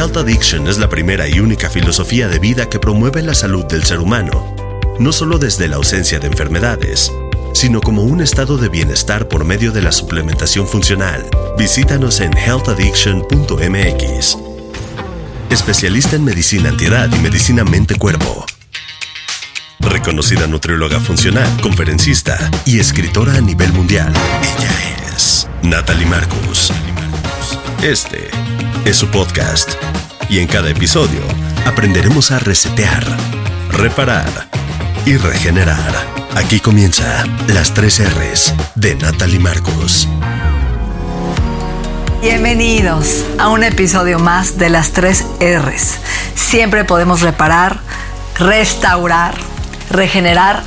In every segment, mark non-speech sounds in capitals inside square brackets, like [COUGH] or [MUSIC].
Health Addiction es la primera y única filosofía de vida que promueve la salud del ser humano, no solo desde la ausencia de enfermedades, sino como un estado de bienestar por medio de la suplementación funcional. Visítanos en healthaddiction.mx. Especialista en medicina antiedad y medicina mente-cuerpo. Reconocida nutrióloga funcional, conferencista y escritora a nivel mundial. Ella es Natalie Marcus. Este es su podcast y en cada episodio aprenderemos a resetear, reparar y regenerar. Aquí comienza las tres R's de Natalie Marcos. Bienvenidos a un episodio más de las tres R's. Siempre podemos reparar, restaurar, regenerar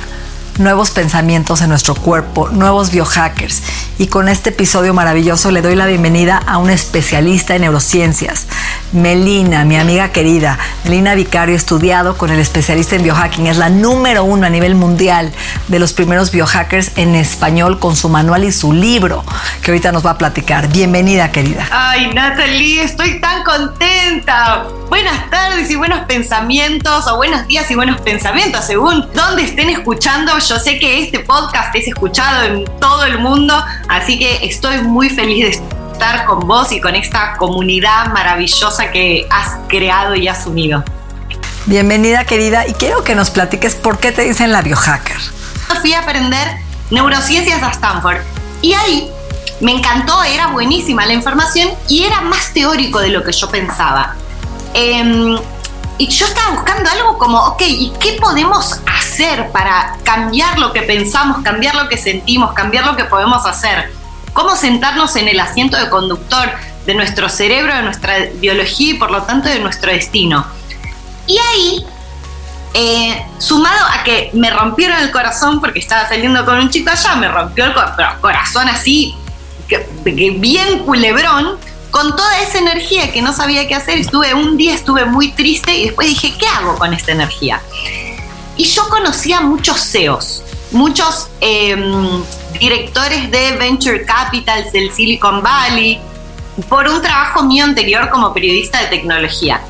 nuevos pensamientos en nuestro cuerpo, nuevos biohackers. Y con este episodio maravilloso le doy la bienvenida a un especialista en neurociencias, Melina, mi amiga querida. Melina Vicario, estudiado con el especialista en biohacking. Es la número uno a nivel mundial de los primeros biohackers en español con su manual y su libro, que ahorita nos va a platicar. Bienvenida, querida. Ay, Natalie, estoy tan contenta. Buenas tardes y buenos pensamientos, o buenos días y buenos pensamientos, según donde estén escuchando. Yo sé que este podcast es escuchado en todo el mundo, así que estoy muy feliz de estar con vos y con esta comunidad maravillosa que has creado y has unido. Bienvenida, querida, y quiero que nos platiques por qué te dicen la biohacker. Fui a aprender neurociencias a Stanford y ahí me encantó, era buenísima la información y era más teórico de lo que yo pensaba. Em, y yo estaba buscando algo como, ok, ¿y qué podemos hacer para cambiar lo que pensamos, cambiar lo que sentimos, cambiar lo que podemos hacer? ¿Cómo sentarnos en el asiento de conductor de nuestro cerebro, de nuestra biología y por lo tanto de nuestro destino? Y ahí, eh, sumado a que me rompieron el corazón porque estaba saliendo con un chico allá, me rompió el corazón así, bien culebrón, con toda esa energía que no sabía qué hacer, estuve un día estuve muy triste y después dije, ¿qué hago con esta energía? Y yo conocía muchos CEOs, muchos em, directores de venture capitals del Silicon Valley, por un trabajo mío anterior como periodista de tecnología.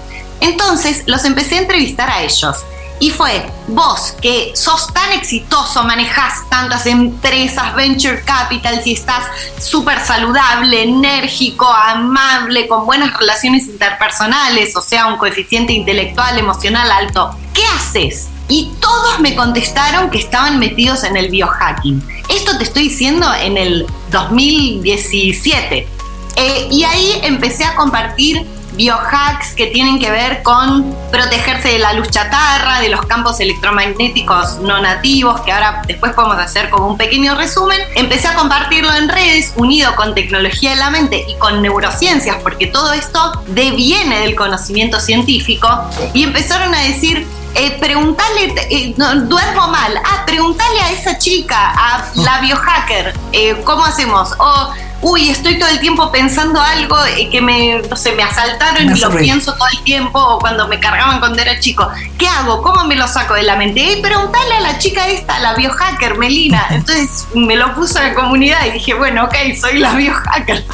Entonces los empecé a entrevistar a ellos y fue, vos que sos tan exitoso, manejás tantas empresas, venture capital, y estás súper saludable, enérgico, amable, con buenas relaciones interpersonales, o sea, un coeficiente intelectual, emocional alto, ¿qué haces? Y todos me contestaron que estaban metidos en el biohacking. Esto te estoy diciendo en el 2017. Eh, y ahí empecé a compartir biohacks que tienen que ver con protegerse de la luz chatarra, de los campos electromagnéticos no nativos, que ahora después podemos hacer como un pequeño resumen. Empecé a compartirlo en redes, unido con tecnología de la mente y con neurociencias, porque todo esto deviene del conocimiento científico, y empezaron a decir, eh, preguntarle, eh, duermo mal, ah, preguntarle a esa chica, a la biohacker, eh, ¿cómo hacemos? O uy, estoy todo el tiempo pensando algo que me, no sé, me asaltaron y lo pienso todo el tiempo, o cuando me cargaban cuando era chico. ¿Qué hago? ¿Cómo me lo saco de la mente? Y preguntarle a la chica esta, la biohacker, Melina. [LAUGHS] Entonces me lo puso en la comunidad y dije, bueno, ok, soy la biohacker.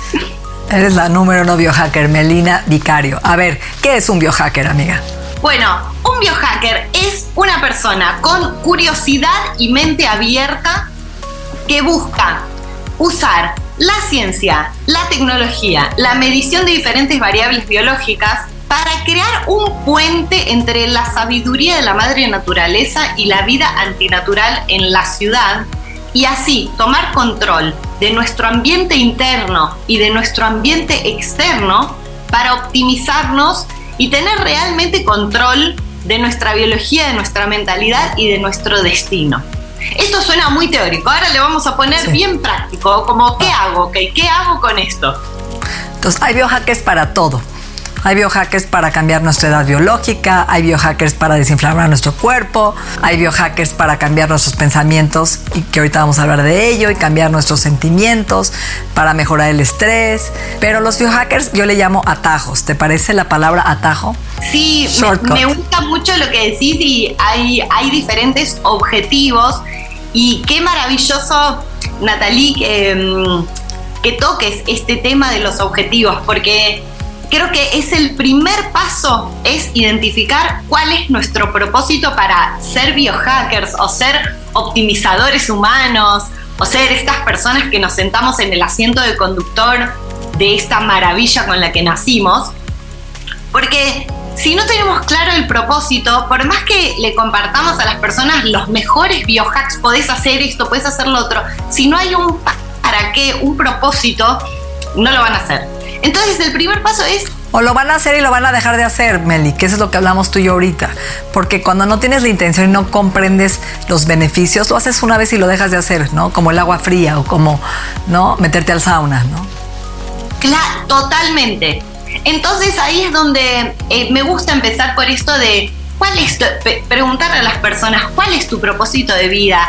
Eres la número uno biohacker, Melina Vicario. A ver, ¿qué es un biohacker, amiga? Bueno, un biohacker es una persona con curiosidad y mente abierta que busca usar la ciencia, la tecnología, la medición de diferentes variables biológicas para crear un puente entre la sabiduría de la madre naturaleza y la vida antinatural en la ciudad y así tomar control de nuestro ambiente interno y de nuestro ambiente externo para optimizarnos y tener realmente control de nuestra biología, de nuestra mentalidad y de nuestro destino. Esto suena muy teórico, ahora le vamos a poner bien práctico, como ¿qué hago? Okay, ¿Qué hago con esto? Entonces, hay biohackers para todo. Hay biohackers para cambiar nuestra edad biológica, hay biohackers para desinflamar nuestro cuerpo, hay biohackers para cambiar nuestros pensamientos y que ahorita vamos a hablar de ello y cambiar nuestros sentimientos, para mejorar el estrés. Pero los biohackers yo le llamo atajos. ¿Te parece la palabra atajo? Sí, me, gusta mucho lo que decís y hay, hay diferentes objetivos y qué maravilloso, Natalie, que, mm, que toques este tema de los objetivos porque creo que es el primer paso, es identificar cuál es nuestro propósito para ser biohackers o ser optimizadores humanos o ser estas personas que nos sentamos en el asiento de conductor de esta maravilla con la que nacimos. Porque si no tenemos claro el propósito, por más que le compartamos a las personas los mejores biohacks, podés hacer esto, podés hacer lo otro, si no hay un para qué, un propósito, no lo van a hacer. Entonces el primer paso es... O lo van a hacer y lo van a dejar de hacer, Meli, que eso es lo que hablamos tú y yo ahorita. Porque cuando no tienes la intención y no comprendes los beneficios, lo haces una vez y lo dejas de hacer, ¿no? Como el agua fría o como, ¿no? Meterte al sauna, ¿no? Claro, totalmente. Entonces ahí es donde eh, me gusta empezar por esto de cuál es preguntarle a las personas cuál es tu propósito de vida,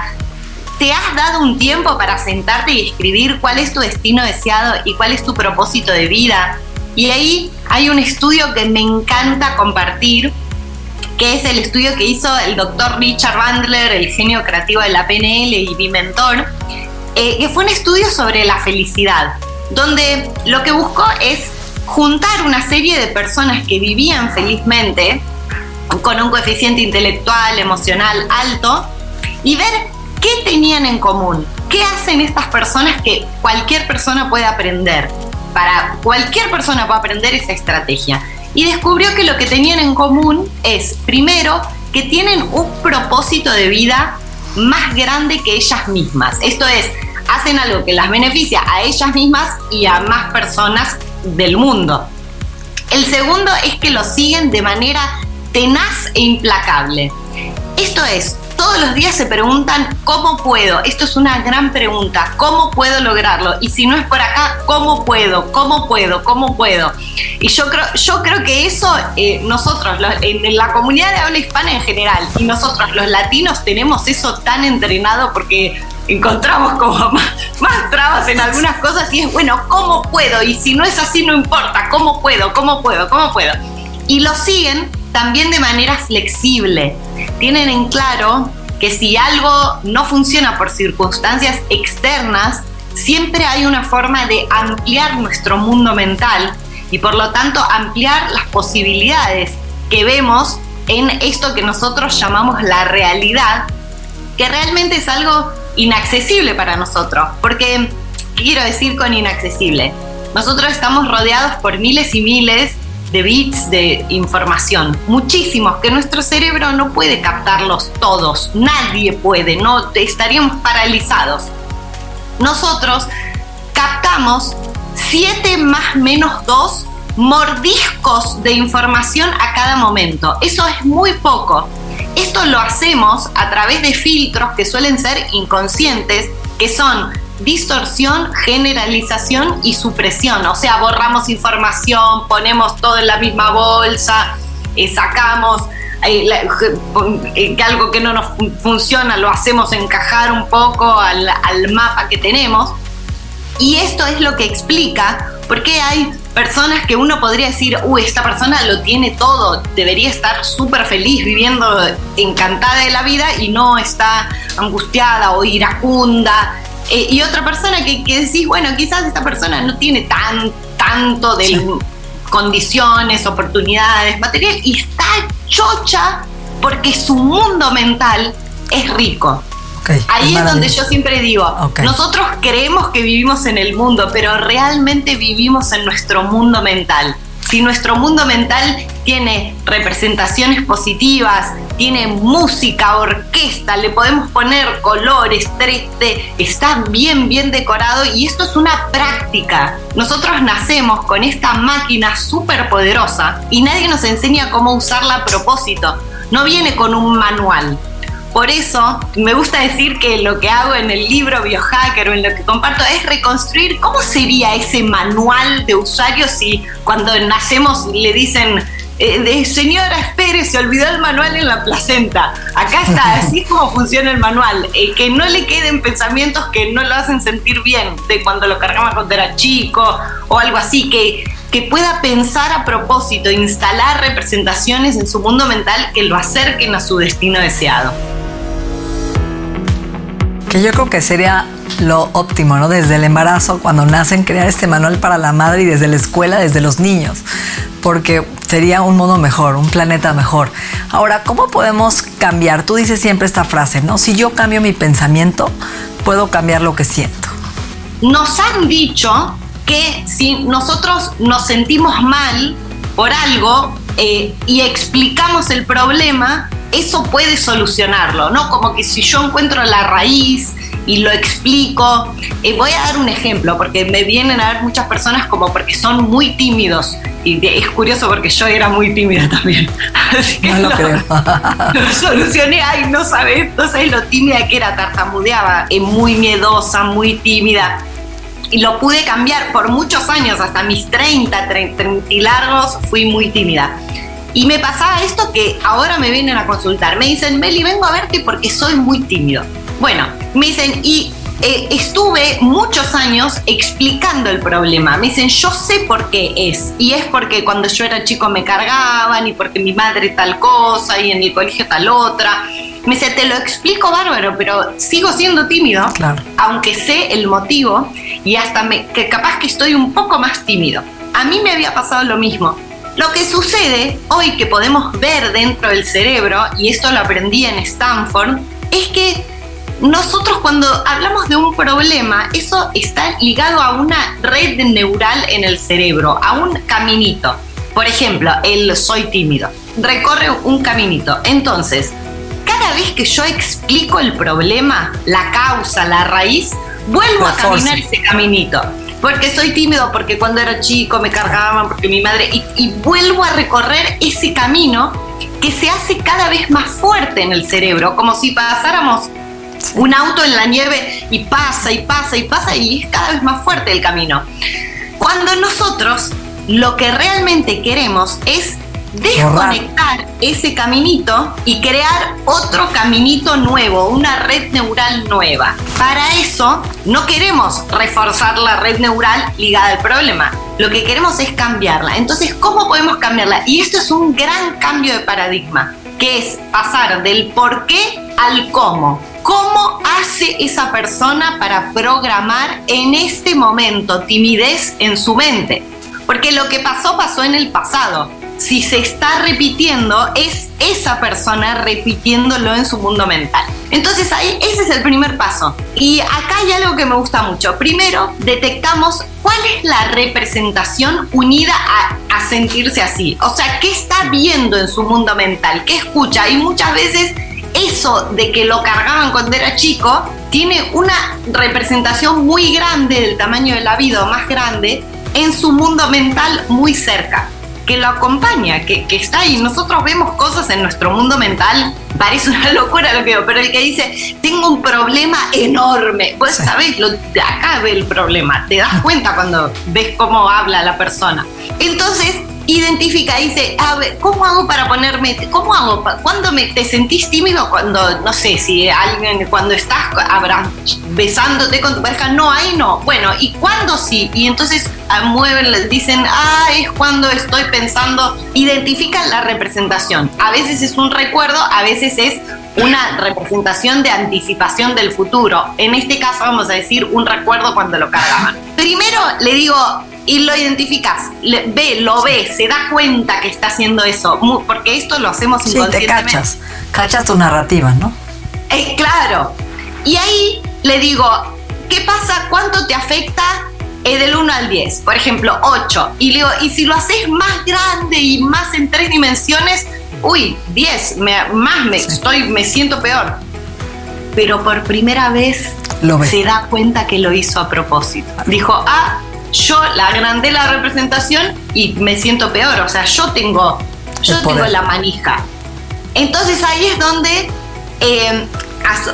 ¿Te has dado un tiempo para sentarte y escribir cuál es tu destino deseado y cuál es tu propósito de vida? Y ahí hay un estudio que me encanta compartir, que es el estudio que hizo el doctor Richard Bandler, el genio creativo de la PNL y mi mentor, eh, que fue un estudio sobre la felicidad, donde lo que buscó es juntar una serie de personas que vivían felizmente, con un coeficiente intelectual, emocional alto, y ver ¿Qué tenían en común? ¿Qué hacen estas personas que cualquier persona puede aprender? Para cualquier persona puede aprender esa estrategia. Y descubrió que lo que tenían en común es, primero, que tienen un propósito de vida más grande que ellas mismas. Esto es, hacen algo que las beneficia a ellas mismas y a más personas del mundo. El segundo es que lo siguen de manera tenaz e implacable. Esto es, todos los días se preguntan cómo puedo. Esto es una gran pregunta. ¿Cómo puedo lograrlo? Y si no es por acá, ¿cómo puedo? ¿Cómo puedo? ¿Cómo puedo? Y yo creo, yo creo que eso eh, nosotros, en la comunidad de habla hispana en general, y nosotros los latinos tenemos eso tan entrenado porque encontramos como [LAUGHS] más, más, trabas en algunas cosas y es, bueno, ¿cómo puedo? Y si no es así, no importa, ¿cómo puedo? ¿Cómo puedo? ¿Cómo puedo? Y lo siguen también de manera flexible. Tienen en claro que si algo no funciona por circunstancias externas, siempre hay una forma de ampliar nuestro mundo mental y por lo tanto ampliar las posibilidades que vemos en esto que nosotros llamamos la realidad, que realmente es algo inaccesible para nosotros. Porque, ¿qué quiero decir con inaccesible? Nosotros estamos rodeados por miles y miles de bits de información, muchísimos, que nuestro cerebro no puede captarlos todos, nadie puede, no estaríamos paralizados. Nosotros captamos 7 más menos 2 mordiscos de información a cada momento. Eso es muy poco. Esto lo hacemos a través de filtros que suelen ser inconscientes, que son distorsión, generalización y supresión. O sea, borramos información, ponemos todo en la misma bolsa, eh, sacamos eh, eh, algo que no nos funciona lo hacemos encajar un poco al, al mapa que tenemos. Y esto es lo que explica por qué hay personas que uno podría decir, uy, esta persona lo tiene todo, debería estar súper feliz, viviendo encantada de la vida y no está angustiada o iracunda eh, y otra persona que, decís, bueno, quizás esta persona no tiene tan, tanto de condiciones, oportunidades, material, y está chocha porque su mundo mental es rico. Ahí es, donde yo siempre digo, nosotros creemos que vivimos en el mundo, pero realmente vivimos en nuestro mundo mental. Si nuestro mundo mental tiene representaciones positivas, tiene música, orquesta, le podemos poner colores, 3D, está bien, bien decorado y esto es una práctica. Nosotros nacemos con esta máquina súper poderosa y nadie nos enseña cómo usarla a propósito. No viene con un manual. Por eso me gusta decir que lo que hago en el libro Biohacker o en lo que comparto es reconstruir cómo sería ese manual de usuario si cuando nacemos le dicen eh, de, señora, espere, se olvidó el manual en la placenta. Acá está, [LAUGHS] así es como funciona el manual. Eh, que no le queden pensamientos que no lo hacen sentir bien, de cuando lo cargaba cuando era chico o algo así, que, que pueda pensar a propósito, instalar representaciones en su mundo mental que lo acerquen a su destino deseado. Que yo creo que sería lo óptimo, ¿no? Desde el embarazo, cuando nacen, crear este manual para la madre y desde la escuela, desde los niños, porque sería un mundo mejor, un planeta mejor. Ahora, ¿cómo podemos cambiar? Tú dices siempre esta frase, ¿no? Si yo cambio mi pensamiento, puedo cambiar lo que siento. Nos han dicho que si nosotros nos sentimos mal por algo eh, y explicamos el problema, eso puede solucionarlo, ¿no? Como que si yo encuentro la raíz y lo explico, eh, voy a dar un ejemplo, porque me vienen a ver muchas personas como porque son muy tímidos. Y es curioso porque yo era muy tímida también. [LAUGHS] Así que no lo, creo. [LAUGHS] lo solucioné, ay, no sabes, no sabes lo tímida que era, tartamudeaba, eh, muy miedosa, muy tímida y lo pude cambiar por muchos años, hasta mis 30, 30 y largos, fui muy tímida. Y me pasaba esto que ahora me vienen a consultar. Me dicen, Meli, vengo a verte porque soy muy tímido. Bueno, me dicen, y eh, estuve muchos años explicando el problema. Me dicen, yo sé por qué es. Y es porque cuando yo era chico me cargaban y porque mi madre tal cosa y en el colegio tal otra. Me dice, te lo explico bárbaro, pero sigo siendo tímido, Claro. aunque sé el motivo y hasta me, que capaz que estoy un poco más tímido. A mí me había pasado lo mismo. Lo que sucede hoy que podemos ver dentro del cerebro, y esto lo aprendí en Stanford, es que nosotros cuando hablamos de un problema, eso está ligado a una red neural en el cerebro, a un caminito. Por ejemplo, el soy tímido. Recorre un caminito. Entonces, cada vez que yo explico el problema, la causa, la raíz, vuelvo a caminar ese caminito. Porque soy tímido, porque cuando era chico me cargaban, porque mi madre... Y, y vuelvo a recorrer ese camino que se hace cada vez más fuerte en el cerebro, como si pasáramos un auto en la nieve y pasa y pasa y pasa y es cada vez más fuerte el camino. Cuando nosotros lo que realmente queremos es desconectar ese caminito y crear otro caminito nuevo, una red neural nueva. Para eso no queremos reforzar la red neural ligada al problema, lo que queremos es cambiarla. Entonces, ¿cómo podemos cambiarla? Y esto es un gran cambio de paradigma, que es pasar del por qué al cómo. ¿Cómo hace esa persona para programar en este momento timidez en su mente? Porque lo que pasó pasó en el pasado. Si se está repitiendo, es esa persona repitiéndolo en su mundo mental. Entonces ahí ese es el primer paso. Y acá hay algo que me gusta mucho. Primero, detectamos cuál es la representación unida a, sentirse así. O sea, ¿qué está viendo en su mundo mental? ¿Qué escucha? Y muchas veces eso de que lo cargaban cuando era chico tiene una representación muy grande del tamaño de la vida más grande en su mundo mental muy cerca, que lo acompaña, que, que está ahí. Nosotros vemos cosas en nuestro mundo mental, parece una locura lo que veo, pero el que dice, tengo un problema enorme, pues Sí. sabes, lo, acá ve el problema, te das cuenta cuando ves cómo habla la persona. Entonces, identifica, dice, a ver, ¿cómo hago para ponerme, cómo hago, cuando me, te sentís tímido cuando, no sé, si alguien, cuando estás abra- besándote con tu pareja, no, ahí no, bueno, ¿y cuándo sí? Y entonces ah, mueven, dicen, ah, es cuando estoy pensando, identifican la representación, a veces es un recuerdo, a veces es una representación de anticipación del futuro. En este caso vamos a decir un recuerdo cuando lo cargaban. Primero le digo, y lo identificas, le- ve, lo ve, se da cuenta que está haciendo eso, porque esto lo hacemos Sí, te inconscientemente. cachas. Cachas tu narrativa, ¿no? Eh, claro. Y ahí le digo, ¿qué pasa? ¿Cuánto te afecta eh, del 1 al 10? Por ejemplo, 8. Y le digo, y si lo haces más grande y más en tres dimensiones, uy, 10, me- más me, estoy, me siento peor. Pero por primera vez Lo se da cuenta que lo hizo a propósito. Dijo, ah, yo la agrandé la representación y me siento peor. O sea, yo tengo, yo tengo la manija. Entonces ahí es donde eh,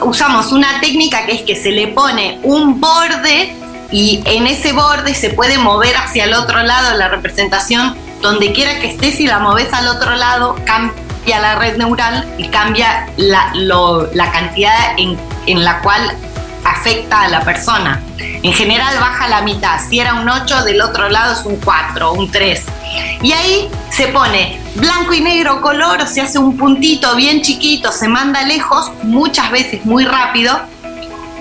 usamos una técnica que es que se le pone un borde y en ese borde se puede mover hacia el otro lado la representación donde quiera que estés y la moves al otro lado, cambia la red neural y cambia la, la cantidad en, en la cual afecta a la persona. En general baja la mitad. Si era un 8, del otro lado es un 4, un 3. Y ahí se pone blanco y negro color, o se hace un puntito bien chiquito, se manda lejos, muchas veces muy rápido,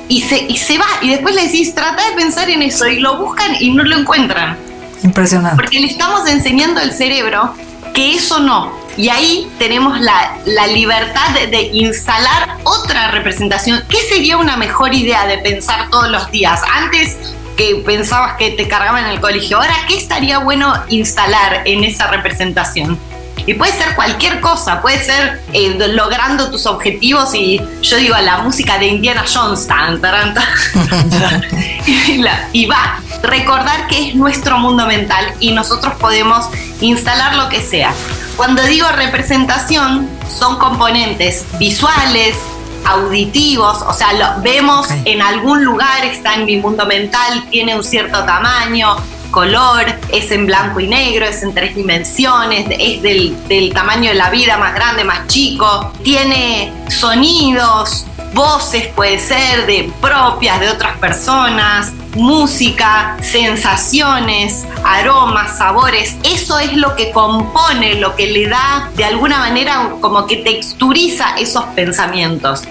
y se, y se va. Y después le decís, trata de pensar en eso, y lo buscan y no lo encuentran. Impresionante. Porque le estamos enseñando al cerebro que eso no. Y ahí tenemos la, la libertad de, de, instalar otra representación. ¿Qué sería una mejor idea de pensar todos los días? Antes que pensabas que te cargaban en el colegio, ahora, ¿qué estaría bueno instalar en esa representación? Y puede ser cualquier cosa, puede ser eh, logrando tus objetivos y yo digo la música de Indiana Jones, tan, tan, tan, [LAUGHS] [LAUGHS] y, la, y va, recordar que es nuestro mundo mental y nosotros podemos instalar lo que sea. Cuando digo representación, son componentes visuales, auditivos, o sea, lo vemos okay. en algún lugar, está en mi mundo mental, tiene un cierto tamaño, color, es en blanco y negro, es en tres dimensiones, es del, del tamaño de la vida, más grande, más chico, tiene sonidos, voces puede ser de propias de otras personas, música, sensaciones, aromas, sabores, eso es lo que compone, lo que le da de alguna manera como que texturiza esos pensamientos.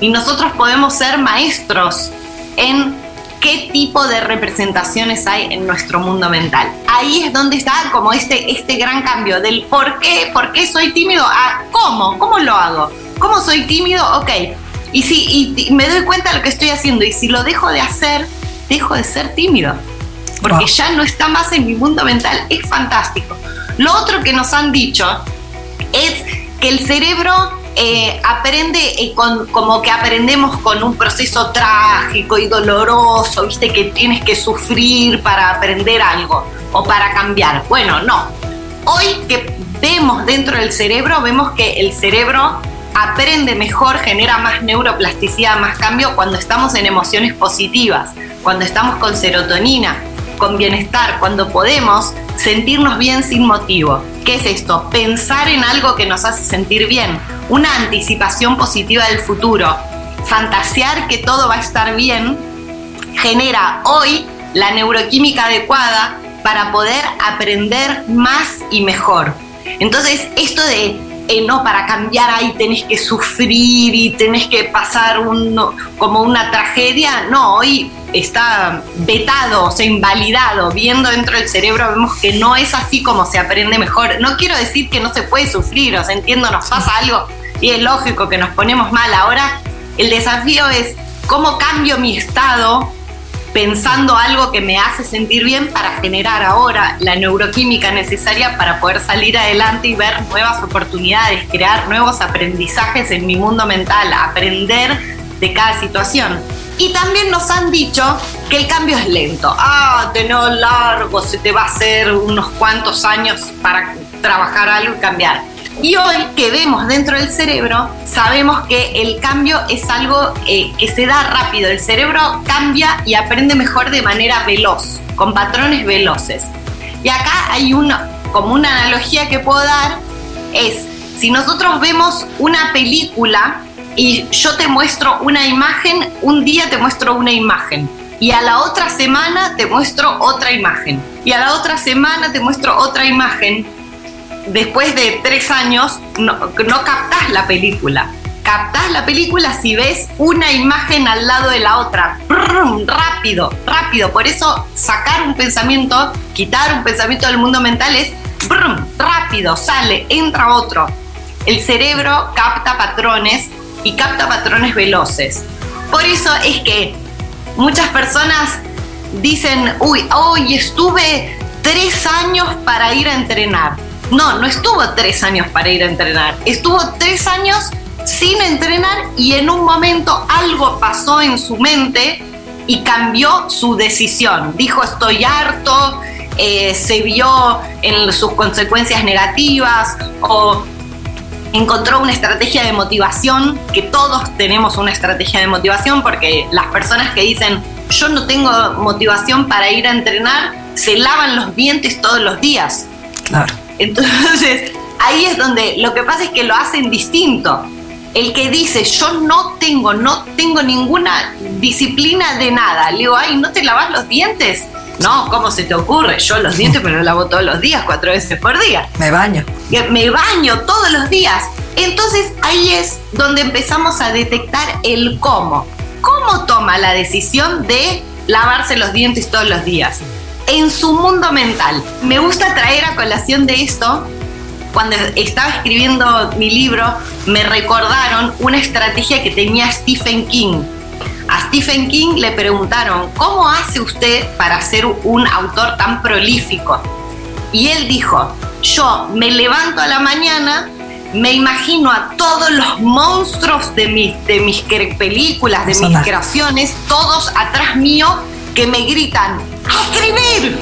Y nosotros podemos ser maestros en qué tipo de representaciones hay en nuestro mundo mental. Ahí es donde está como este, este gran cambio del por qué, por qué soy tímido a cómo, cómo lo hago. ¿Cómo soy tímido? Ok. Y si y me doy cuenta de lo que estoy haciendo y si lo dejo de hacer, dejo de ser tímido. Porque wow. ya no está más en mi mundo mental. Es fantástico. Lo otro que nos han dicho es que el cerebro eh, aprende eh, con, como que aprendemos con un proceso trágico y doloroso, viste que tienes que sufrir para aprender algo o para cambiar. Bueno, no. Hoy que vemos dentro del cerebro, vemos que el cerebro aprende mejor, genera más neuroplasticidad, más cambio cuando estamos en emociones positivas, cuando estamos con serotonina, con bienestar, cuando podemos sentirnos bien sin motivo. ¿Qué es esto? Pensar en algo que nos hace sentir bien, una anticipación positiva del futuro, fantasear que todo va a estar bien, genera hoy la neuroquímica adecuada para poder aprender más y mejor. Entonces, esto de eh, no, para cambiar ahí tenés que sufrir y tenés que pasar un, como una tragedia. No, hoy está vetado, o sea, invalidado. Viendo dentro del cerebro vemos que no es así como se aprende mejor. No quiero decir que no se puede sufrir, o sea, entiendo, nos pasa algo y es lógico que nos ponemos mal. Ahora el desafío es cómo cambio mi estado pensando algo que me hace sentir bien para generar ahora la neuroquímica necesaria para poder salir adelante y ver nuevas oportunidades, crear nuevos aprendizajes en mi mundo mental, aprender de cada situación. Y también nos han dicho que el cambio es lento. Ah, no largo, se te va a hacer unos cuantos años para trabajar algo y cambiar. Y hoy que vemos dentro del cerebro, sabemos que el cambio es algo eh, que se da rápido. El cerebro cambia y aprende mejor de manera veloz, con patrones veloces. Y acá hay una, como una analogía que puedo dar, es si nosotros vemos una película y yo te muestro una imagen, un día te muestro una imagen. Y a la otra semana te muestro otra imagen. Y a la otra semana te muestro otra imagen después de tres años no, no captás la película. Captás la película si ves una imagen al lado de la otra. Brum, rápido, rápido. Por eso sacar un pensamiento, quitar un pensamiento del mundo mental es brum, rápido, sale, entra otro. El cerebro capta patrones y capta patrones veloces. Por eso es que muchas personas dicen, uy, hoy estuve tres años para ir a entrenar no, no estuvo tres años para ir a entrenar. Estuvo tres años sin entrenar y en un momento algo pasó en su mente y cambió su decisión. Dijo estoy harto, eh, se vio en sus consecuencias negativas o encontró una estrategia de motivación, que todos tenemos una estrategia de motivación, porque las personas que dicen, yo no tengo motivación para ir a entrenar, se lavan los dientes todos los días. Claro. Entonces, ahí es donde lo que pasa es que lo hacen distinto. El que dice, yo no tengo, no tengo ninguna disciplina de nada, le digo, ay, ¿no te lavas los dientes? No, ¿cómo se te ocurre? Yo los dientes me los lavo todos los días, cuatro veces por día. Me baño. Me baño todos los días. Entonces ahí es donde empezamos a detectar el cómo. ¿Cómo toma la decisión de lavarse los dientes todos los días? En su mundo mental. Me gusta traer a colación de esto cuando estaba escribiendo mi libro, me recordaron una estrategia que tenía Stephen King. A Stephen King le preguntaron, ¿cómo hace usted para ser un autor tan prolífico? Y él dijo, yo me levanto a la mañana, me imagino a todos los monstruos de, de mis películas, de mis creaciones, todos atrás mío, que me gritan, ¡a escribir!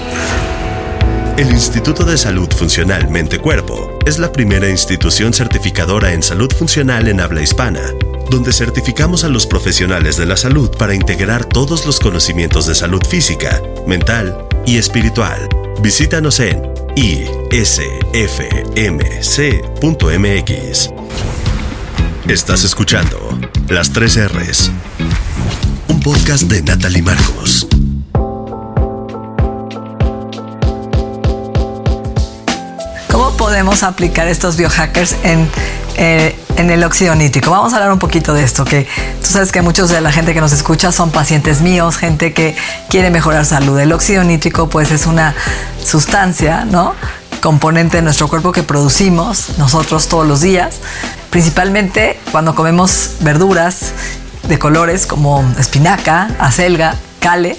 El Instituto de Salud Funcional Mente Cuerpo es la primera institución certificadora en salud funcional en habla hispana, donde certificamos a los profesionales de la salud para integrar todos los conocimientos de salud física, mental y espiritual. Visítanos en isfmc.mx. Estás escuchando Las 3 R's, un podcast de Natalie Marcos. Podemos aplicar estos biohackers en, eh, en el óxido nítrico? Vamos a hablar un poquito de esto, que tú sabes que muchos de la gente que nos escucha son pacientes míos, gente que quiere mejorar salud. El óxido nítrico pues es una sustancia, ¿no? componente de nuestro cuerpo que producimos nosotros todos los días, principalmente cuando comemos verduras de colores como espinaca, acelga, cale,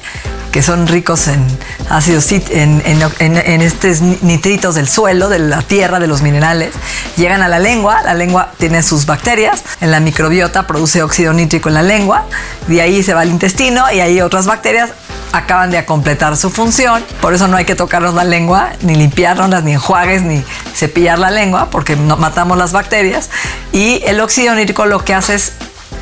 que son ricos en ácidos, en, en, estos nitritos del suelo, de la tierra, de los minerales, llegan a la lengua, la lengua tiene sus bacterias, en la microbiota produce óxido nítrico en la lengua, de ahí se va al intestino y ahí otras bacterias acaban de completar su función, por eso no hay que tocarnos la lengua, ni limpiarnos, ni enjuagues, ni cepillar la lengua, porque no matamos las bacterias. Y el óxido nítrico lo que hace es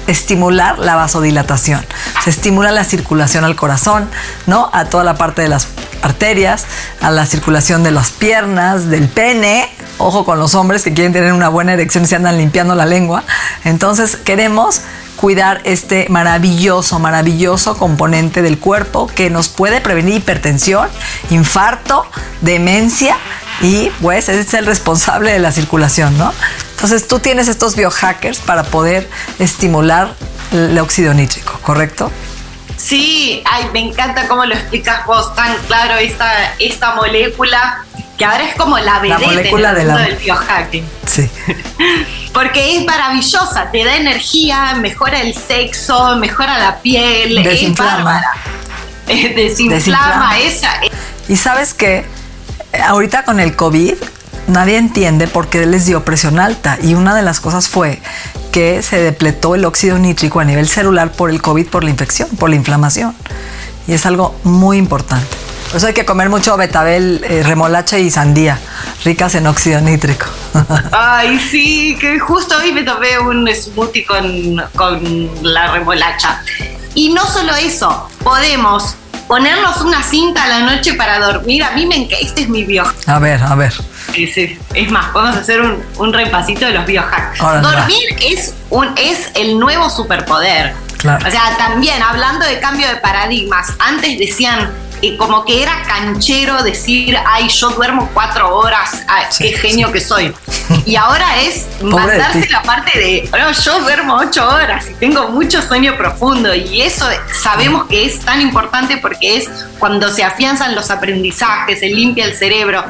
estimular la vasodilatación. Se estimula la circulación al corazón, ¿no? A toda la parte de las arterias, a la circulación de las piernas, del pene. Ojo con los hombres que quieren tener una buena erección y se andan limpiando la lengua. Entonces queremos cuidar este maravilloso, maravilloso componente del cuerpo que nos puede prevenir hipertensión, infarto, demencia y pues es el responsable de la circulación, ¿no? Entonces tú tienes estos biohackers para poder estimular el óxido nítrico, ¿correcto? Sí, ay, me encanta cómo lo explicas vos tan claro esta, esta molécula que ahora es como la vedette la molécula en el del biohacking. Sí. [LAUGHS] Porque es maravillosa, te da energía, mejora el sexo, mejora la piel, desinflama. es Desinflama, [LAUGHS] esa. Y sabes que ahorita con el COVID nadie entiende por qué les dio presión alta y una de las cosas fue que se depletó el óxido nítrico a nivel celular por el COVID, por la infección, por la inflamación. Y es algo muy importante. Por eso hay que comer mucho betabel, eh, remolacha y sandía, ricas en óxido nítrico. [LAUGHS] Ay, sí, que justo hoy me tomé un smoothie con, con la remolacha. Y no solo eso, podemos ponernos una cinta a la noche para dormir. A mí me encanta, este es mi biohack. A ver, a ver. Es, más, podemos hacer un, repasito de los biohacks. dormir es, un, es el nuevo superpoder. Claro. O sea, también hablando de cambio de paradigmas, antes decían y como que era canchero decir, ay, yo duermo cuatro horas, qué genio que soy. [LAUGHS] Y ahora es mandarse la parte de, no, yo duermo ocho horas y tengo mucho sueño profundo. Y eso sabemos que es tan importante porque es cuando se afianzan los aprendizajes, se limpia el cerebro.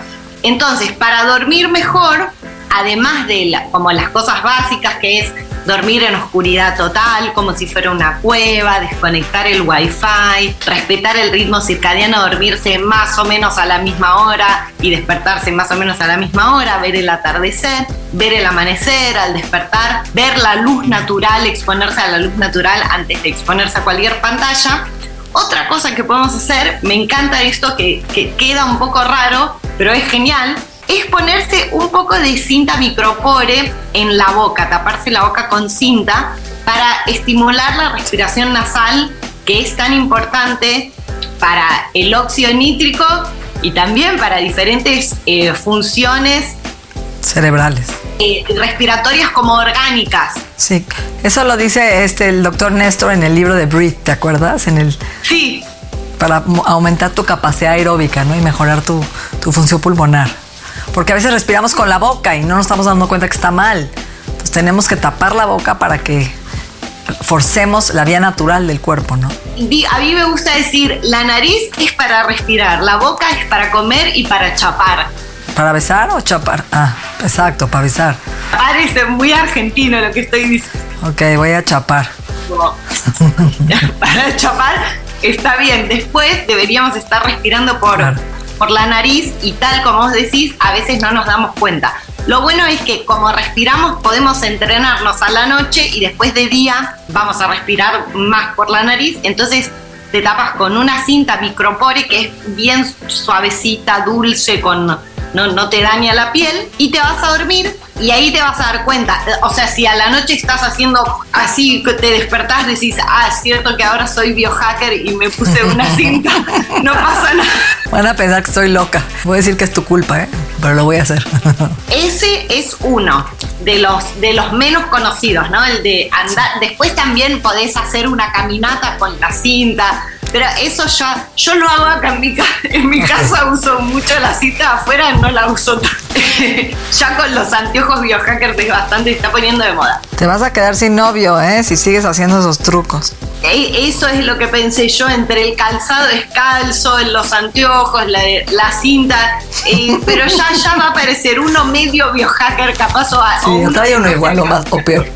Entonces, para dormir mejor, además de como las cosas básicas que es dormir en oscuridad total, como si fuera una cueva, desconectar el wifi, respetar el ritmo circadiano, dormirse más o menos a la misma hora y despertarse más o menos a la misma hora, ver el atardecer, ver el amanecer al despertar, ver la luz natural, exponerse a la luz natural antes de exponerse a cualquier pantalla. Otra cosa que podemos hacer, me encanta esto que, que queda un poco raro, pero es genial, es ponerse un poco de cinta micropore en la boca, taparse la boca con cinta para estimular la respiración nasal, que es tan importante para el óxido nítrico y también para diferentes eh, funciones cerebrales. Eh, respiratorias como orgánicas. Sí, eso lo dice este el doctor Néstor en el libro de Breathe, ¿te acuerdas? En el sí. Para aumentar tu capacidad aeróbica, ¿no? Y mejorar tu, tu función pulmonar. Porque a veces respiramos con la boca y no nos estamos dando cuenta que está mal. Entonces tenemos que tapar la boca para que forcemos la vía natural del cuerpo, ¿no? A mí me gusta decir, la nariz es para respirar, la boca es para comer y para chapar. ¿Para besar o chapar? Ah, exacto, para besar. Parece muy argentino lo que estoy diciendo. Ok, voy a chapar. [LAUGHS] para chapar está bien. Después deberíamos estar respirando por, por la nariz y tal como vos decís, a veces no nos damos cuenta. Lo bueno es que como respiramos podemos entrenarnos a la noche y después de día vamos a respirar más por la nariz. Entonces te tapas con una cinta micropore que es bien suavecita, dulce, con no, no te daña la piel y te vas a dormir y ahí te vas a dar cuenta. O sea, si a la noche estás haciendo así, te despertás, decís, ah, es cierto que ahora soy biohacker y me puse una [LAUGHS] cinta, no pasa nada. Van a pensar que estoy loca. Voy a decir que es tu culpa, ¿eh? pero lo voy a hacer. [LAUGHS] Ese es uno de los, de los menos conocidos, ¿no? El de andar. Después también podés hacer una caminata con la cinta pero eso ya, yo lo hago acá en mi, [LAUGHS] en mi casa, [LAUGHS] uso mucho la cita afuera, no la uso [LAUGHS] ya con los anteojos biohackers es bastante, está poniendo de moda. Te vas a quedar sin novio, ¿eh? Si sigues haciendo esos trucos. Eso es lo que pensé yo entre el calzado descalzo, los anteojos, la, la cinta, eh, pero ya, ya va a aparecer uno medio biohacker capaz o, sí, o trae uno igual o más o peor.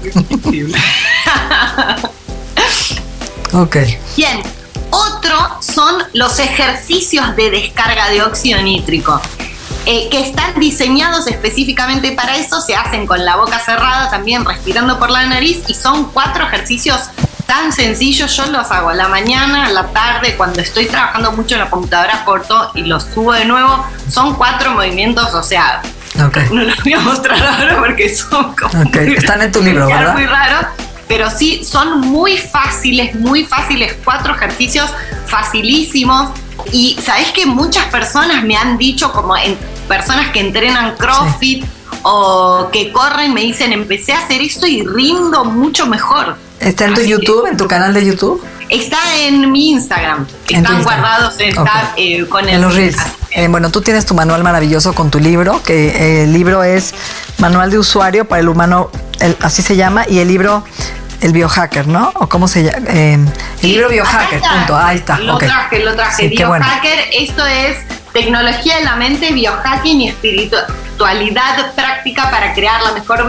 ok. Bien, otro son los ejercicios de descarga de óxido nítrico. Eh, que están diseñados específicamente para eso, se hacen con la boca cerrada, también respirando por la nariz, y son cuatro ejercicios tan sencillos. Yo los hago a la mañana, a la tarde, cuando estoy trabajando mucho en la computadora, corto y los subo de nuevo. Son cuatro movimientos, o sea, no los voy a mostrar ahora porque son como. Están en tu libro, [LAUGHS] ¿verdad? Muy raro pero sí son muy fáciles, muy fáciles, cuatro ejercicios facilísimos. Y sabes que muchas personas me han dicho, como en, personas que entrenan CrossFit o que corren, me dicen, empecé a hacer esto y rindo mucho mejor. ¿Está en tu YouTube, en tu canal de YouTube? Está en mi Instagram. Están guardados, eh, con el... En los Reels. Eh, bueno, tú tienes tu manual maravilloso con tu libro, que eh, el libro es Manual de Usuario para el Humano, así se llama, y el libro el biohacker, ¿no? ¿O cómo se llama? el libro biohacker, punto. Ahí está. Lo traje, lo traje. biohacker, esto es tecnología de la mente, biohacking y espiritualidad práctica para crear la mejor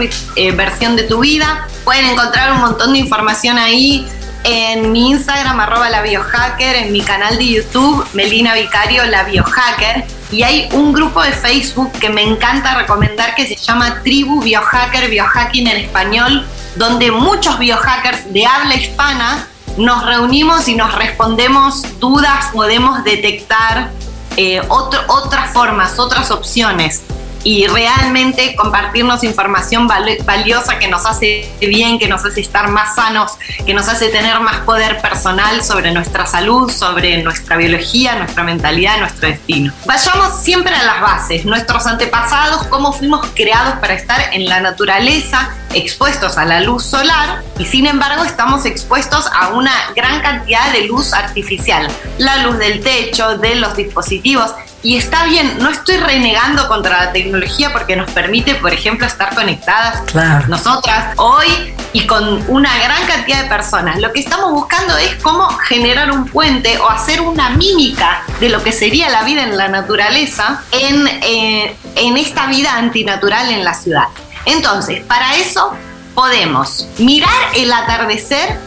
versión de tu vida. Pueden encontrar un montón de información ahí en mi Instagram, arroba la biohacker, en mi canal de YouTube, Melina Vicario, la biohacker. Y hay un grupo de Facebook que me encanta recomendar que se llama Tribu Biohacker, Biohacking en español, donde muchos biohackers de habla hispana nos reunimos y nos respondemos dudas, podemos detectar eh, otras formas, otras opciones y realmente compartirnos información valiosa que nos hace bien, que nos hace estar más sanos, que nos hace tener más poder personal sobre nuestra salud, sobre nuestra biología, nuestra mentalidad, nuestro destino. Vayamos siempre a las bases, nuestros antepasados, cómo fuimos creados para estar en la naturaleza, expuestos a la luz solar y sin embargo estamos expuestos a una gran cantidad de luz artificial, la luz del techo, de los dispositivos y está bien, no estoy renegando contra la tecnología porque nos permite, por ejemplo, estar conectadas nosotras hoy y con una gran cantidad de personas. Lo que estamos buscando es cómo generar un puente o hacer una mímica de lo que sería la vida en la naturaleza en, eh, en esta vida antinatural en la ciudad. Entonces, para eso podemos mirar el atardecer,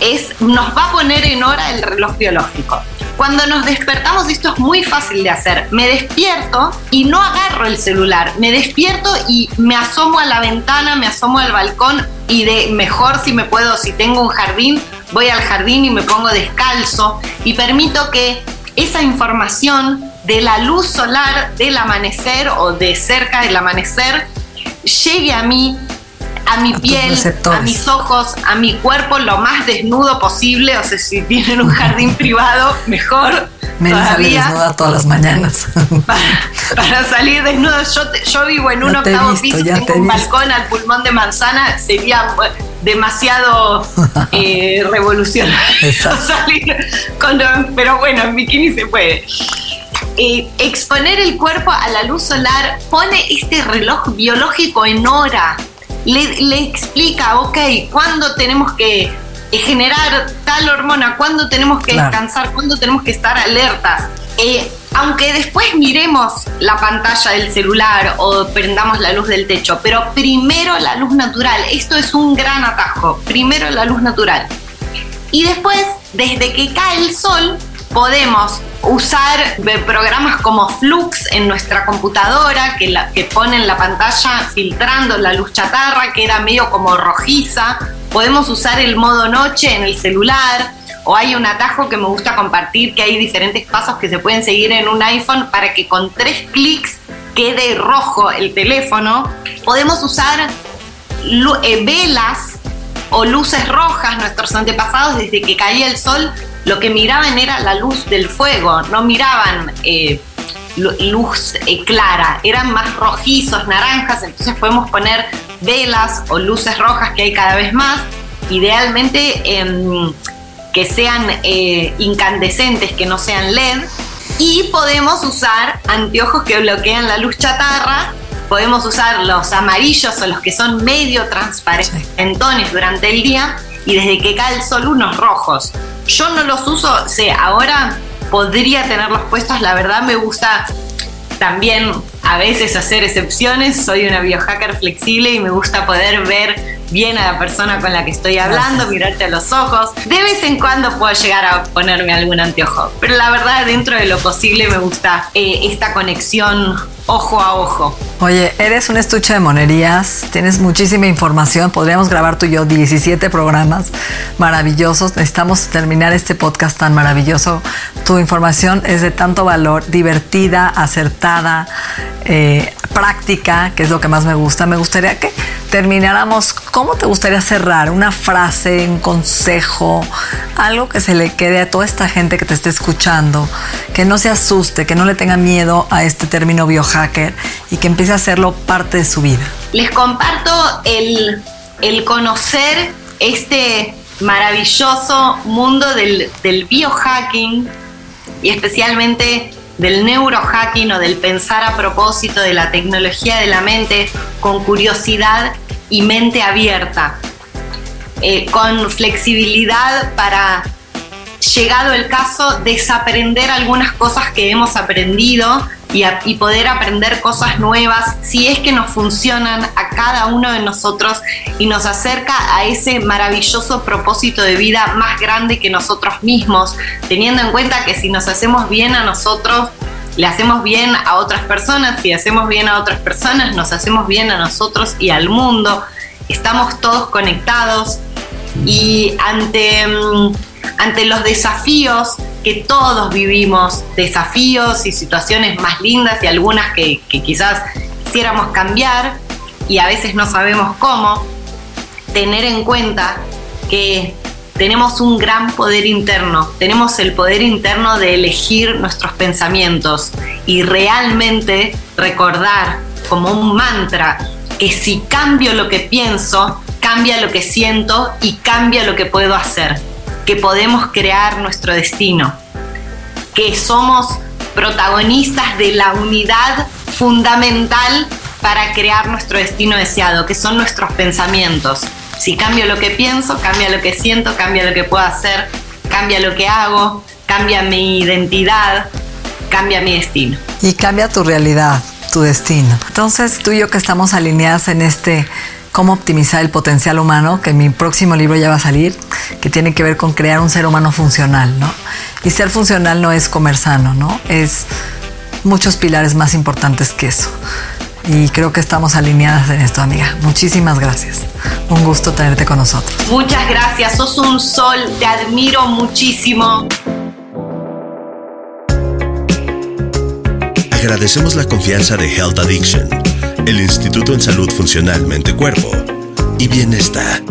es, nos va a poner en hora el reloj biológico. Cuando nos despertamos, esto es muy fácil de hacer. Me despierto y no agarro el celular. Me despierto y me asomo a la ventana, me asomo al balcón y de mejor si me puedo, si tengo un jardín, voy al jardín y me pongo descalzo y permito que esa información de la luz solar del amanecer o de cerca del amanecer llegue a mí, a mi A piel, a mis ojos, a mi cuerpo lo más desnudo posible. O sea, si tienen un jardín [LAUGHS] privado, mejor. Sale todavía desnuda todas las mañanas. [LAUGHS] para, para salir desnudo. Yo, te- yo vivo en un octavo visto, piso, tengo te un visto. balcón al pulmón de manzana, sería demasiado [LAUGHS] eh, revolucionario salir con pero bueno, en bikini se puede. Eh, exponer el cuerpo a la luz solar pone este reloj biológico en hora. Le, le explica, ok, cuándo tenemos que eh, generar tal hormona, cuándo tenemos que Claro. descansar, cuándo tenemos que estar alertas. Eh, aunque después miremos la pantalla del celular o prendamos la luz del techo, pero primero la luz natural. Esto es un gran atajo. Primero la luz natural. Y después, desde que cae el sol, podemos usar eh, programas como Flux en nuestra computadora que, que ponen la pantalla filtrando la luz chatarra, queda medio como rojiza. Podemos usar el modo noche en el celular. O hay un atajo que me gusta compartir, que hay diferentes pasos que se pueden seguir en un iPhone para que con tres clics quede rojo el teléfono. Podemos usar eh, velas o luces rojas, nuestros antepasados desde que caía el sol, lo que miraban era la luz del fuego, no miraban eh, lu- luz eh, clara, eran más rojizos, naranjas, entonces podemos poner velas o luces rojas que hay cada vez más, idealmente em, que sean eh, incandescentes, que no sean LED, y podemos usar anteojos que bloquean la luz chatarra. Podemos usar los amarillos o los que son medio transparentones durante el día y desde que cae el sol unos rojos. Yo no los uso, sé, ahora podría tenerlos puestos, la verdad me gusta también a veces hacer excepciones, soy una biohacker flexible y me gusta poder ver bien a la persona con la que estoy hablando, mirarte a los ojos. De vez en cuando puedo llegar a ponerme algún anteojo, pero la verdad dentro de lo posible me gusta eh, esta conexión ojo a ojo. Oye, eres un estuche de monerías, tienes muchísima información, podríamos grabar tú y yo 17 programas maravillosos, necesitamos terminar este podcast tan maravilloso. Tu información es de tanto valor, divertida, acertada, eh, práctica, que es lo que más me gusta. Me gustaría que termináramos, ¿cómo te gustaría cerrar? Una frase, un consejo, algo que se le quede a toda esta gente que te esté escuchando, que no se asuste, que no le tenga miedo a este término biohacker y que empiece a hacerlo parte de su vida. Les comparto el, el conocer este maravilloso mundo del, del biohacking y especialmente del neurohacking o del pensar a propósito de la tecnología de la mente con curiosidad y mente abierta, eh, con flexibilidad para, llegado el caso, desaprender algunas cosas que hemos aprendido y, y poder aprender cosas nuevas si es que nos funcionan a cada uno de nosotros y nos acerca a ese maravilloso propósito de vida más grande que nosotros mismos, teniendo en cuenta que si nos hacemos bien a nosotros, le hacemos bien a otras personas, si hacemos bien a otras personas, nos hacemos bien a nosotros y al mundo, estamos todos conectados y ante, mm, ante los desafíos que todos vivimos, desafíos y situaciones más lindas y algunas que, que quizás quisiéramos cambiar y a veces no sabemos cómo, tener en cuenta que tenemos un gran poder interno, tenemos el poder interno de elegir nuestros pensamientos y realmente recordar como un mantra que si cambio lo que pienso, cambia lo que siento y cambia lo que puedo hacer, que podemos crear nuestro destino, que somos protagonistas de la unidad fundamental para crear nuestro destino deseado, que son nuestros pensamientos. Si cambio lo que pienso, cambia lo que siento, cambia lo que puedo hacer, cambia lo que hago, cambia mi identidad, cambia mi destino. Y cambia tu realidad, tu destino. Entonces, tú y yo que estamos alineadas en este cómo optimizar el potencial humano, que mi próximo libro ya va a salir, que tiene que ver con crear un ser humano funcional, ¿no? Y ser funcional no es comer sano, ¿no? Es muchos pilares más importantes que eso. Y creo que estamos alineadas en esto, amiga. Muchísimas gracias. Un gusto tenerte con nosotros. Muchas gracias, sos un sol, te admiro muchísimo. Agradecemos la confianza de Health Addiction, el Instituto en Salud Funcional Mente-Cuerpo y Bienestar.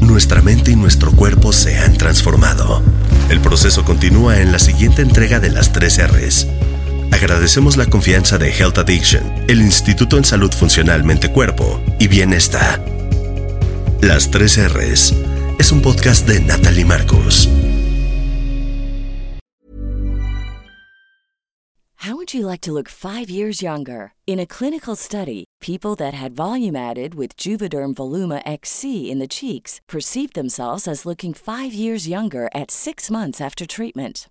Nuestra mente y nuestro cuerpo se han transformado. El proceso continúa en la siguiente entrega de las tres R's. Agradecemos la confianza de Health Addiction, el Instituto en Salud Funcional Mente-Cuerpo y Bienestar. Las tres R's es un podcast de Natalie Marcos. How would you like to look five years younger? In a clinical study, people that had volume added with Juvederm Voluma XC in the cheeks perceived themselves as looking five years younger at six months after treatment.